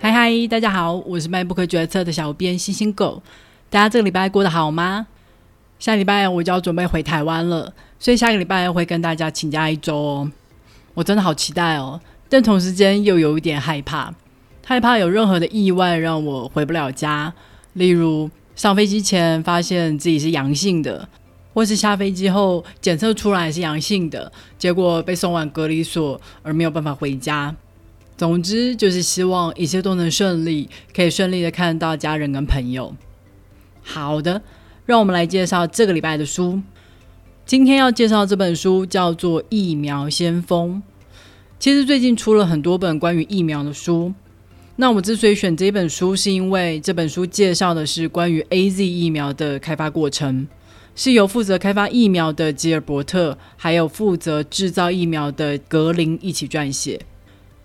嗨嗨，大家好，我是卖不可决策的小编星星狗。大家这个礼拜过得好吗？下礼拜我就要准备回台湾了，所以下个礼拜会跟大家请假一周哦。我真的好期待哦，但同时间又有一点害怕，害怕有任何的意外让我回不了家，例如上飞机前发现自己是阳性的，或是下飞机后检测出来是阳性的，结果被送往隔离所而没有办法回家。总之就是希望一切都能顺利，可以顺利的看到家人跟朋友。好的，让我们来介绍这个礼拜的书。今天要介绍这本书叫做《疫苗先锋》。其实最近出了很多本关于疫苗的书。那我之所以选这本书，是因为这本书介绍的是关于 A Z 疫苗的开发过程，是由负责开发疫苗的吉尔伯特，还有负责制造疫苗的格林一起撰写。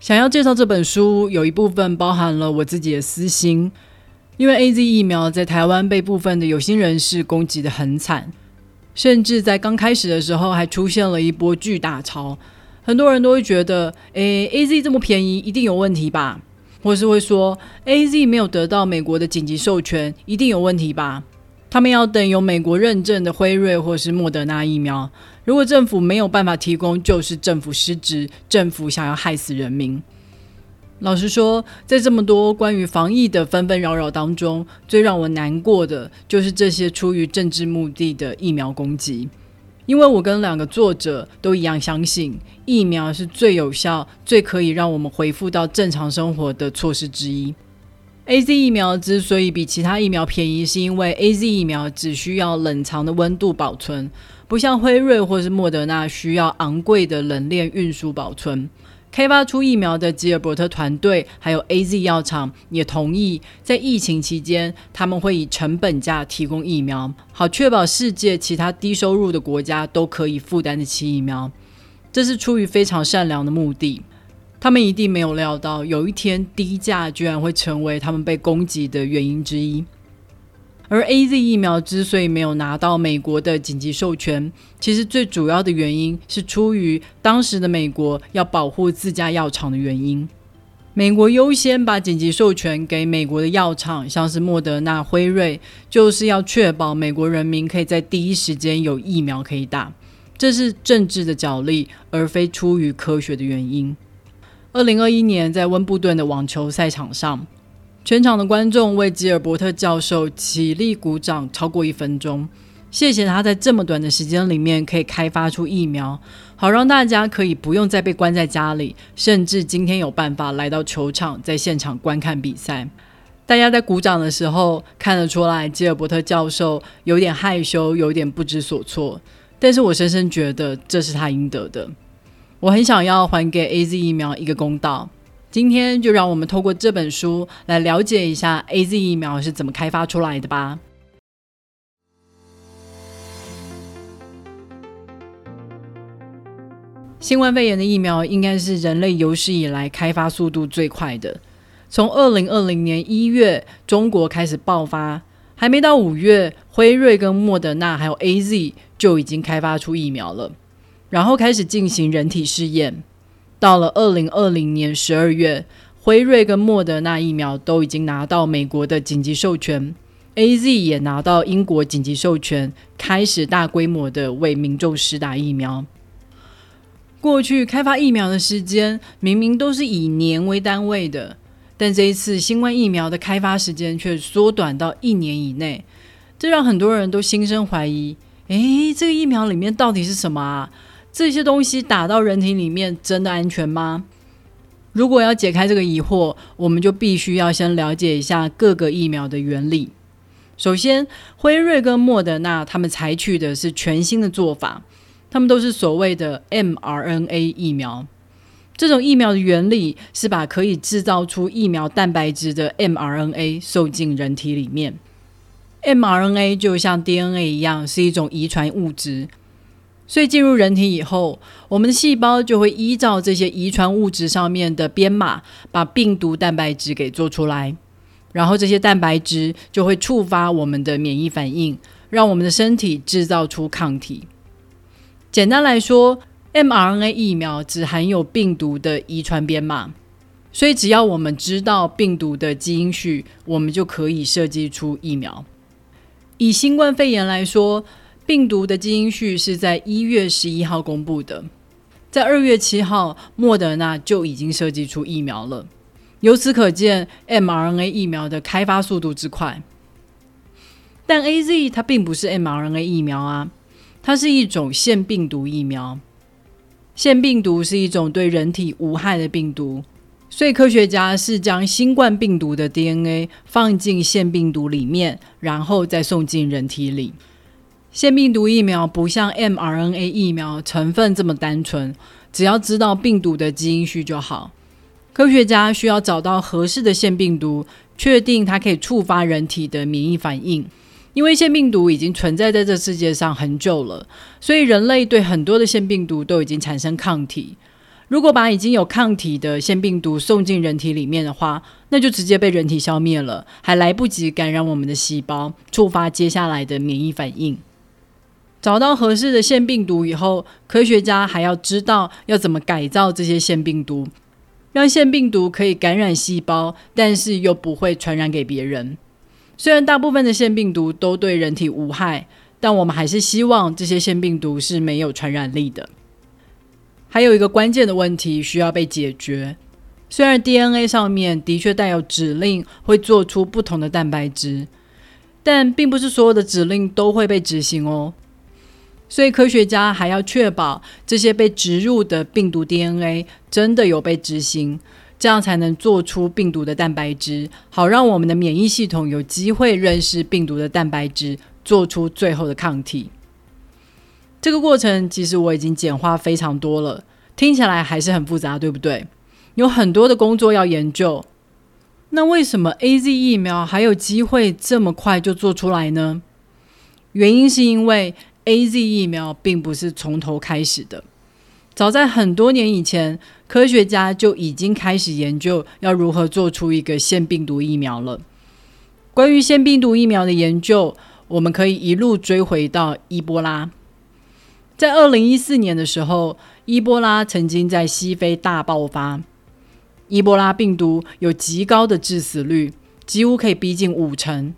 想要介绍这本书，有一部分包含了我自己的私心，因为 A Z 疫苗在台湾被部分的有心人士攻击的很惨，甚至在刚开始的时候还出现了一波巨大潮，很多人都会觉得，诶，A Z 这么便宜，一定有问题吧？或是会说，A Z 没有得到美国的紧急授权，一定有问题吧？他们要等有美国认证的辉瑞或是莫德纳疫苗。如果政府没有办法提供，就是政府失职，政府想要害死人民。老实说，在这么多关于防疫的纷纷扰扰当中，最让我难过的就是这些出于政治目的的疫苗攻击。因为我跟两个作者都一样相信，疫苗是最有效、最可以让我们恢复到正常生活的措施之一。A Z 疫苗之所以比其他疫苗便宜，是因为 A Z 疫苗只需要冷藏的温度保存。不像辉瑞或是莫德纳需要昂贵的冷链运输保存，开发出疫苗的吉尔伯特团队还有 A Z 药厂也同意，在疫情期间他们会以成本价提供疫苗，好确保世界其他低收入的国家都可以负担得起疫苗。这是出于非常善良的目的，他们一定没有料到有一天低价居然会成为他们被攻击的原因之一。而 A Z 疫苗之所以没有拿到美国的紧急授权，其实最主要的原因是出于当时的美国要保护自家药厂的原因。美国优先把紧急授权给美国的药厂，像是莫德纳、辉瑞，就是要确保美国人民可以在第一时间有疫苗可以打。这是政治的角力，而非出于科学的原因。二零二一年在温布顿的网球赛场上。全场的观众为吉尔伯特教授起立鼓掌超过一分钟，谢谢他在这么短的时间里面可以开发出疫苗，好让大家可以不用再被关在家里，甚至今天有办法来到球场，在现场观看比赛。大家在鼓掌的时候看得出来，吉尔伯特教授有点害羞，有点不知所措，但是我深深觉得这是他应得的。我很想要还给 A Z 疫苗一个公道。今天就让我们透过这本书来了解一下 A Z 疫苗是怎么开发出来的吧。新冠肺炎的疫苗应该是人类有史以来开发速度最快的。从二零二零年一月中国开始爆发，还没到五月，辉瑞跟莫德纳还有 A Z 就已经开发出疫苗了，然后开始进行人体试验。到了二零二零年十二月，辉瑞跟莫德纳疫苗都已经拿到美国的紧急授权，A Z 也拿到英国紧急授权，开始大规模的为民众施打疫苗。过去开发疫苗的时间明明都是以年为单位的，但这一次新冠疫苗的开发时间却缩短到一年以内，这让很多人都心生怀疑：诶，这个疫苗里面到底是什么啊？这些东西打到人体里面真的安全吗？如果要解开这个疑惑，我们就必须要先了解一下各个疫苗的原理。首先，辉瑞跟莫德纳他们采取的是全新的做法，他们都是所谓的 mRNA 疫苗。这种疫苗的原理是把可以制造出疫苗蛋白质的 mRNA 送进人体里面。mRNA 就像 DNA 一样，是一种遗传物质。所以进入人体以后，我们的细胞就会依照这些遗传物质上面的编码，把病毒蛋白质给做出来，然后这些蛋白质就会触发我们的免疫反应，让我们的身体制造出抗体。简单来说，mRNA 疫苗只含有病毒的遗传编码，所以只要我们知道病毒的基因序，我们就可以设计出疫苗。以新冠肺炎来说，病毒的基因序是在一月十一号公布的，在二月七号，莫德纳就已经设计出疫苗了。由此可见，mRNA 疫苗的开发速度之快。但 A Z 它并不是 mRNA 疫苗啊，它是一种腺病毒疫苗。腺病毒是一种对人体无害的病毒，所以科学家是将新冠病毒的 DNA 放进腺病毒里面，然后再送进人体里。腺病毒疫苗不像 mRNA 疫苗成分这么单纯，只要知道病毒的基因序就好。科学家需要找到合适的腺病毒，确定它可以触发人体的免疫反应。因为腺病毒已经存在在这世界上很久了，所以人类对很多的腺病毒都已经产生抗体。如果把已经有抗体的腺病毒送进人体里面的话，那就直接被人体消灭了，还来不及感染我们的细胞，触发接下来的免疫反应。找到合适的腺病毒以后，科学家还要知道要怎么改造这些腺病毒。让腺病毒可以感染细胞，但是又不会传染给别人。虽然大部分的腺病毒都对人体无害，但我们还是希望这些腺病毒是没有传染力的。还有一个关键的问题需要被解决：虽然 DNA 上面的确带有指令会做出不同的蛋白质，但并不是所有的指令都会被执行哦。所以科学家还要确保这些被植入的病毒 DNA 真的有被执行，这样才能做出病毒的蛋白质，好让我们的免疫系统有机会认识病毒的蛋白质，做出最后的抗体。这个过程其实我已经简化非常多了，听起来还是很复杂，对不对？有很多的工作要研究。那为什么 A Z 疫苗还有机会这么快就做出来呢？原因是因为。A Z 疫苗并不是从头开始的，早在很多年以前，科学家就已经开始研究要如何做出一个腺病毒疫苗了。关于腺病毒疫苗的研究，我们可以一路追回到伊波拉。在二零一四年的时候，伊波拉曾经在西非大爆发，伊波拉病毒有极高的致死率，几乎可以逼近五成。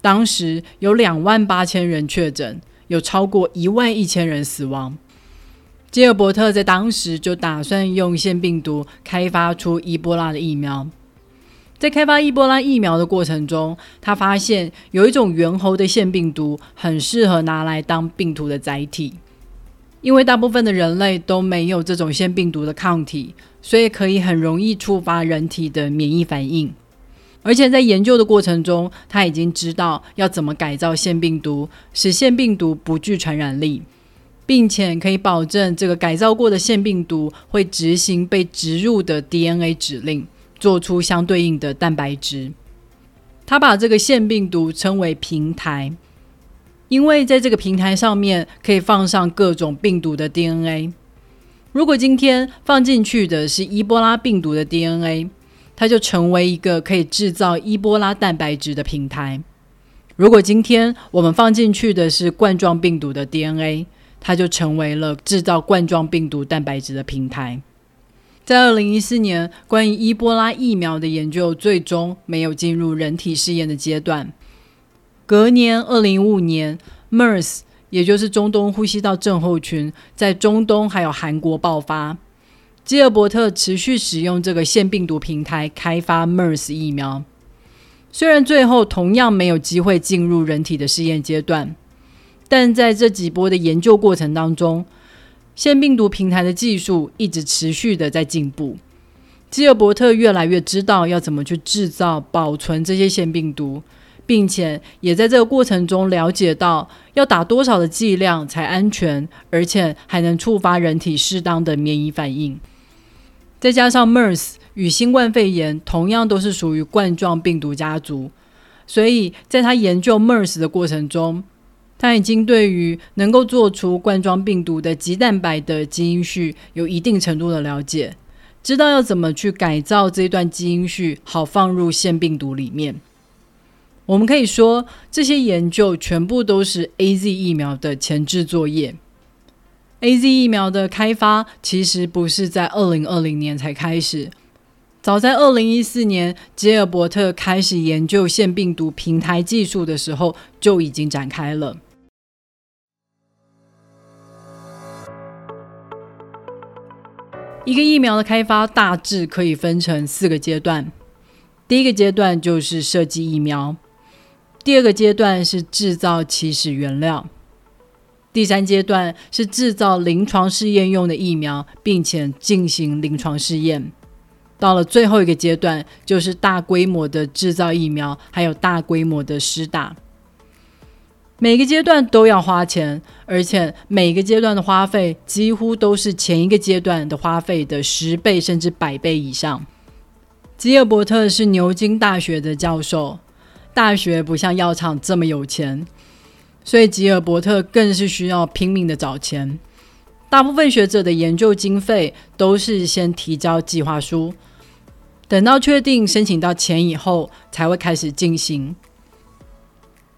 当时有两万八千人确诊。有超过一万一千人死亡。吉尔伯特在当时就打算用腺病毒开发出伊波拉的疫苗。在开发伊波拉疫苗的过程中，他发现有一种猿猴的腺病毒很适合拿来当病毒的载体，因为大部分的人类都没有这种腺病毒的抗体，所以可以很容易触发人体的免疫反应。而且在研究的过程中，他已经知道要怎么改造腺病毒，使腺病毒不具传染力，并且可以保证这个改造过的腺病毒会执行被植入的 DNA 指令，做出相对应的蛋白质。他把这个腺病毒称为平台，因为在这个平台上面可以放上各种病毒的 DNA。如果今天放进去的是伊波拉病毒的 DNA。它就成为一个可以制造伊波拉蛋白质的平台。如果今天我们放进去的是冠状病毒的 DNA，它就成为了制造冠状病毒蛋白质的平台。在二零一四年，关于伊波拉疫苗的研究最终没有进入人体试验的阶段。隔年，二零一五年，MERS，也就是中东呼吸道症候群，在中东还有韩国爆发。基尔伯特持续使用这个腺病毒平台开发 MERS 疫苗，虽然最后同样没有机会进入人体的试验阶段，但在这几波的研究过程当中，腺病毒平台的技术一直持续的在进步。基尔伯特越来越知道要怎么去制造、保存这些腺病毒，并且也在这个过程中了解到要打多少的剂量才安全，而且还能触发人体适当的免疫反应。再加上 MERS 与新冠肺炎同样都是属于冠状病毒家族，所以在他研究 MERS 的过程中，他已经对于能够做出冠状病毒的棘蛋白的基因序有一定程度的了解，知道要怎么去改造这段基因序，好放入腺病毒里面。我们可以说，这些研究全部都是 A Z 疫苗的前置作业。A Z 疫苗的开发其实不是在二零二零年才开始，早在二零一四年，吉尔伯特开始研究腺病毒平台技术的时候，就已经展开了。一个疫苗的开发大致可以分成四个阶段，第一个阶段就是设计疫苗，第二个阶段是制造起始原料，第三阶段是制造临床试验用的疫苗，并且进行临床试验。到了最后一个阶段，就是大规模的制造疫苗，还有大规模的施打。每个阶段都要花钱，而且每个阶段的花费几乎都是前一个阶段的花费的十倍甚至百倍以上。吉尔伯特是牛津大学的教授，大学不像药厂这么有钱，所以吉尔伯特更是需要拼命的找钱。大部分学者的研究经费都是先提交计划书。等到确定申请到钱以后，才会开始进行。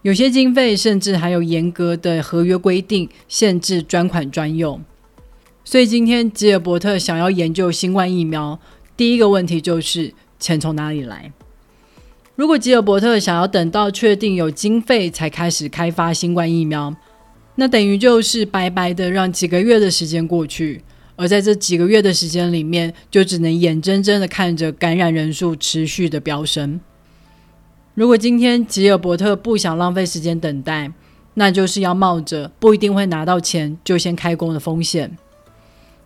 有些经费甚至还有严格的合约规定，限制专款专用。所以今天吉尔伯特想要研究新冠疫苗，第一个问题就是钱从哪里来？如果吉尔伯特想要等到确定有经费才开始开发新冠疫苗，那等于就是白白的让几个月的时间过去。而在这几个月的时间里面，就只能眼睁睁的看着感染人数持续的飙升。如果今天吉尔伯特不想浪费时间等待，那就是要冒着不一定会拿到钱就先开工的风险。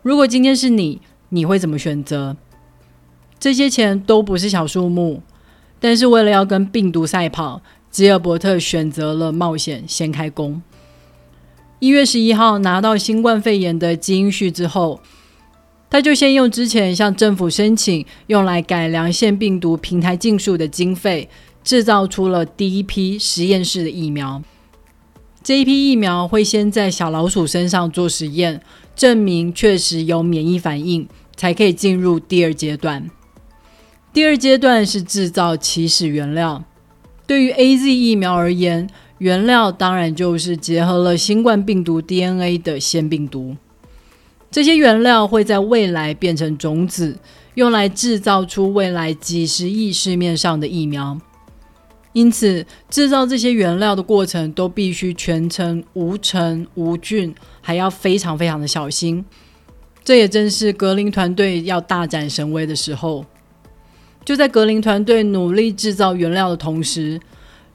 如果今天是你，你会怎么选择？这些钱都不是小数目，但是为了要跟病毒赛跑，吉尔伯特选择了冒险先开工。一月十一号拿到新冠肺炎的基因序之后，他就先用之前向政府申请用来改良腺病毒平台技术的经费，制造出了第一批实验室的疫苗。这一批疫苗会先在小老鼠身上做实验，证明确实有免疫反应，才可以进入第二阶段。第二阶段是制造起始原料。对于 A Z 疫苗而言，原料当然就是结合了新冠病毒 DNA 的腺病毒，这些原料会在未来变成种子，用来制造出未来几十亿市面上的疫苗。因此，制造这些原料的过程都必须全程无尘无菌，还要非常非常的小心。这也正是格林团队要大展神威的时候。就在格林团队努力制造原料的同时。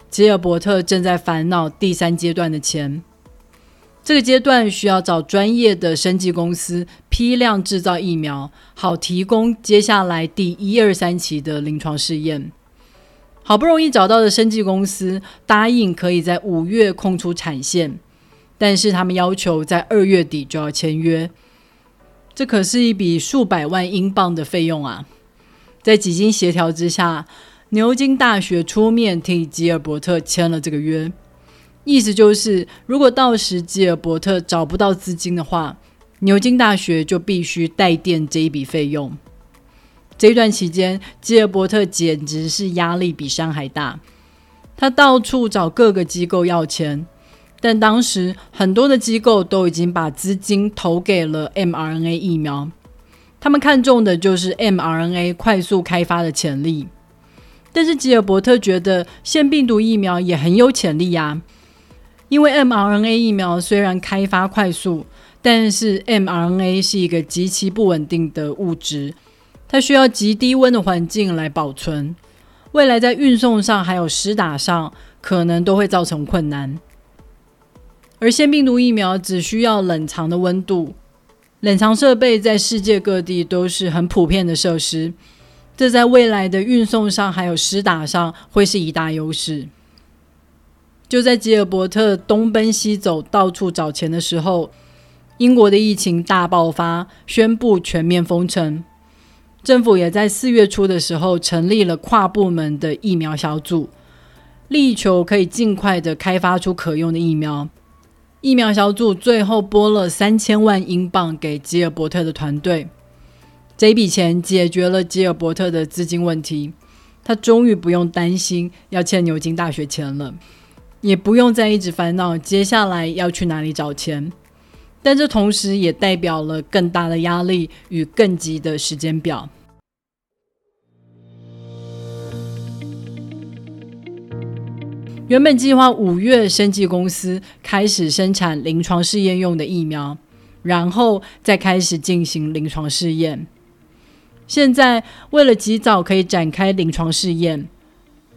吉尔伯特正在烦恼第三阶段的钱。这个阶段需要找专业的生技公司批量制造疫苗，好提供接下来第一二三期的临床试验。好不容易找到的生技公司答应可以在五月空出产线，但是他们要求在二月底就要签约。这可是一笔数百万英镑的费用啊！在几经协调之下。牛津大学出面替吉尔伯特签了这个约，意思就是，如果到时吉尔伯特找不到资金的话，牛津大学就必须代垫这一笔费用。这一段期间，吉尔伯特简直是压力比山还大，他到处找各个机构要钱，但当时很多的机构都已经把资金投给了 mRNA 疫苗，他们看中的就是 mRNA 快速开发的潜力。但是吉尔伯特觉得腺病毒疫苗也很有潜力呀，因为 mRNA 疫苗虽然开发快速，但是 mRNA 是一个极其不稳定的物质，它需要极低温的环境来保存，未来在运送上还有实打上可能都会造成困难。而腺病毒疫苗只需要冷藏的温度，冷藏设备在世界各地都是很普遍的设施。这在未来的运送上还有施打上会是一大优势。就在吉尔伯特东奔西走、到处找钱的时候，英国的疫情大爆发，宣布全面封城。政府也在四月初的时候成立了跨部门的疫苗小组，力求可以尽快的开发出可用的疫苗。疫苗小组最后拨了三千万英镑给吉尔伯特的团队。这笔钱解决了吉尔伯特的资金问题，他终于不用担心要欠牛津大学钱了，也不用再一直烦恼接下来要去哪里找钱。但这同时也代表了更大的压力与更急的时间表。原本计划五月，生技公司开始生产临床试验用的疫苗，然后再开始进行临床试验。现在为了及早可以展开临床试验，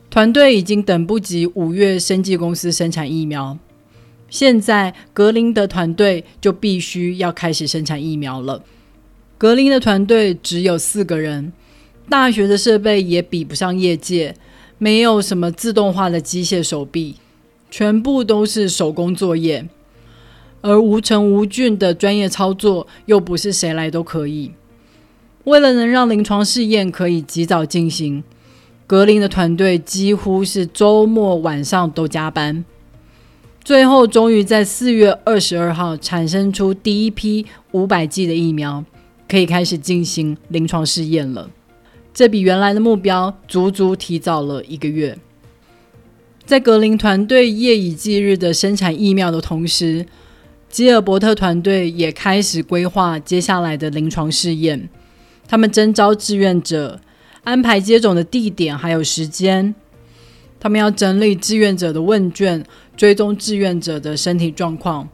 团队已经等不及五月生技公司生产疫苗。现在格林的团队就必须要开始生产疫苗了。格林的团队只有四个人，大学的设备也比不上业界。没有什么自动化的机械手臂，全部都是手工作业，而无尘无菌的专业操作又不是谁来都可以。为了能让临床试验可以及早进行，格林的团队几乎是周末晚上都加班。最后，终于在四月二十二号产生出第一批五百剂的疫苗，可以开始进行临床试验了。这比原来的目标足足提早了一个月。在格林团队夜以继日的生产疫苗的同时，吉尔伯特团队也开始规划接下来的临床试验。他们征招志愿者，安排接种的地点还有时间。他们要整理志愿者的问卷，追踪志愿者的身体状况，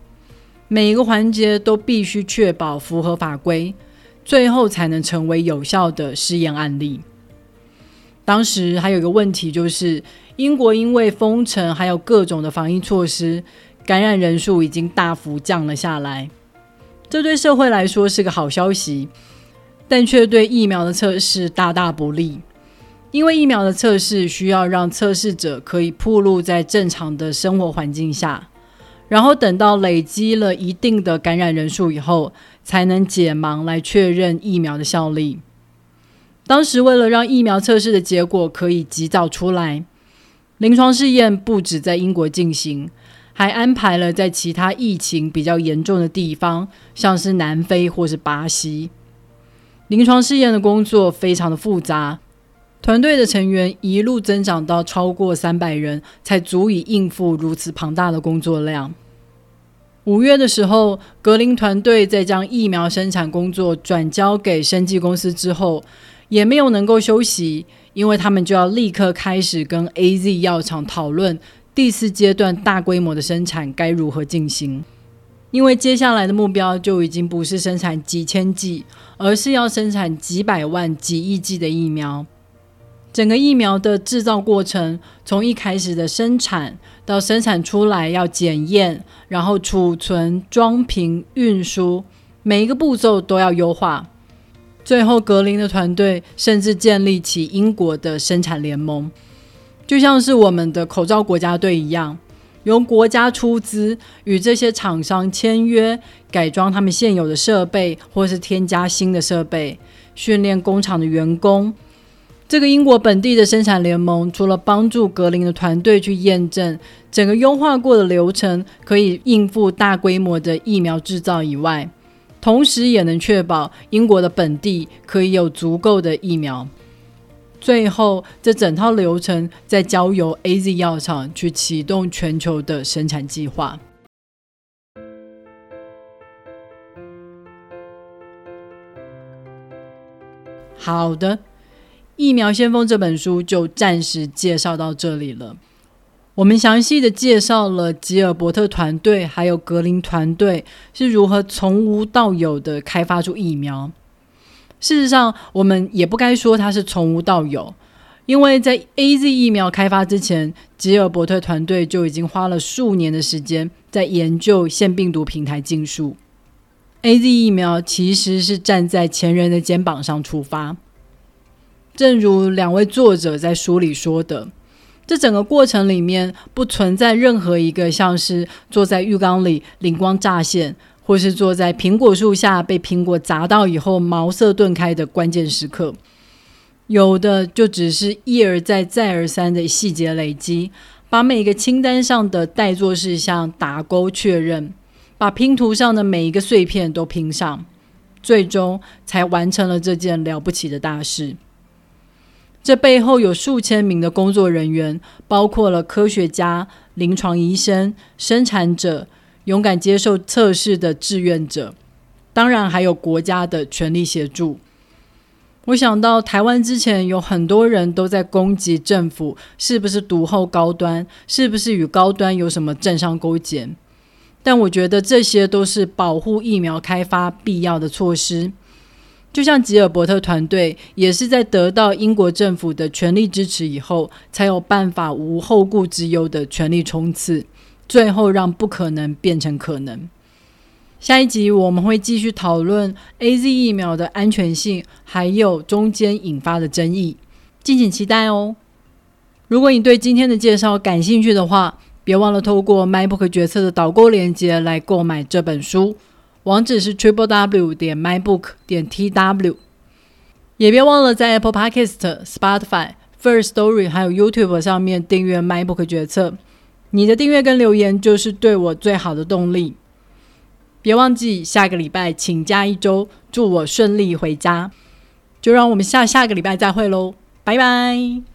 每一个环节都必须确保符合法规。最后才能成为有效的试验案例。当时还有一个问题，就是英国因为封城还有各种的防疫措施，感染人数已经大幅降了下来。这对社会来说是个好消息，但却对疫苗的测试大大不利。因为疫苗的测试需要让测试者可以暴露在正常的生活环境下。然后等到累积了一定的感染人数以后，才能解盲来确认疫苗的效力。当时为了让疫苗测试的结果可以及早出来，临床试验不止在英国进行，还安排了在其他疫情比较严重的地方，像是南非或是巴西。临床试验的工作非常的复杂。团队的成员一路增长到超过三百人，才足以应付如此庞大的工作量。五月的时候，格林团队在将疫苗生产工作转交给生技公司之后，也没有能够休息，因为他们就要立刻开始跟 A Z 药厂讨论第四阶段大规模的生产该如何进行。因为接下来的目标就已经不是生产几千剂，而是要生产几百万、几亿剂的疫苗。整个疫苗的制造过程，从一开始的生产到生产出来要检验，然后储存、装瓶、运输，每一个步骤都要优化。最后，格林的团队甚至建立起英国的生产联盟，就像是我们的口罩国家队一样，由国家出资与这些厂商签约，改装他们现有的设备，或是添加新的设备，训练工厂的员工。这个英国本地的生产联盟，除了帮助格林的团队去验证整个优化过的流程可以应付大规模的疫苗制造以外，同时也能确保英国的本地可以有足够的疫苗。最后，这整套流程再交由 A Z 药厂去启动全球的生产计划。好的。《疫苗先锋》这本书就暂时介绍到这里了。我们详细的介绍了吉尔伯特团队还有格林团队是如何从无到有的开发出疫苗。事实上，我们也不该说它是从无到有，因为在 A Z 疫苗开发之前，吉尔伯特团队就已经花了数年的时间在研究腺病毒平台技术。A Z 疫苗其实是站在前人的肩膀上出发。正如两位作者在书里说的，这整个过程里面不存在任何一个像是坐在浴缸里灵光乍现，或是坐在苹果树下被苹果砸到以后茅塞顿开的关键时刻。有的就只是一而再、再而三的细节累积，把每个清单上的待做事项打勾确认，把拼图上的每一个碎片都拼上，最终才完成了这件了不起的大事。这背后有数千名的工作人员，包括了科学家、临床医生、生产者、勇敢接受测试的志愿者，当然还有国家的全力协助。我想到台湾之前有很多人都在攻击政府，是不是独后高端，是不是与高端有什么政商勾结？但我觉得这些都是保护疫苗开发必要的措施。就像吉尔伯特团队也是在得到英国政府的全力支持以后，才有办法无后顾之忧的全力冲刺，最后让不可能变成可能。下一集我们会继续讨论 A Z 疫苗的安全性，还有中间引发的争议，敬请期待哦。如果你对今天的介绍感兴趣的话，别忘了透过 MyBook 决策的导购链接来购买这本书，网址是 triple w 点 mybook 点 tw。也别忘了在 Apple Podcast、Spotify、First Story 还有 YouTube 上面订阅 MyBook 决策，你的订阅跟留言就是对我最好的动力。别忘记下个礼拜请假一周，祝我顺利回家。就让我们下下个礼拜再会喽，拜拜。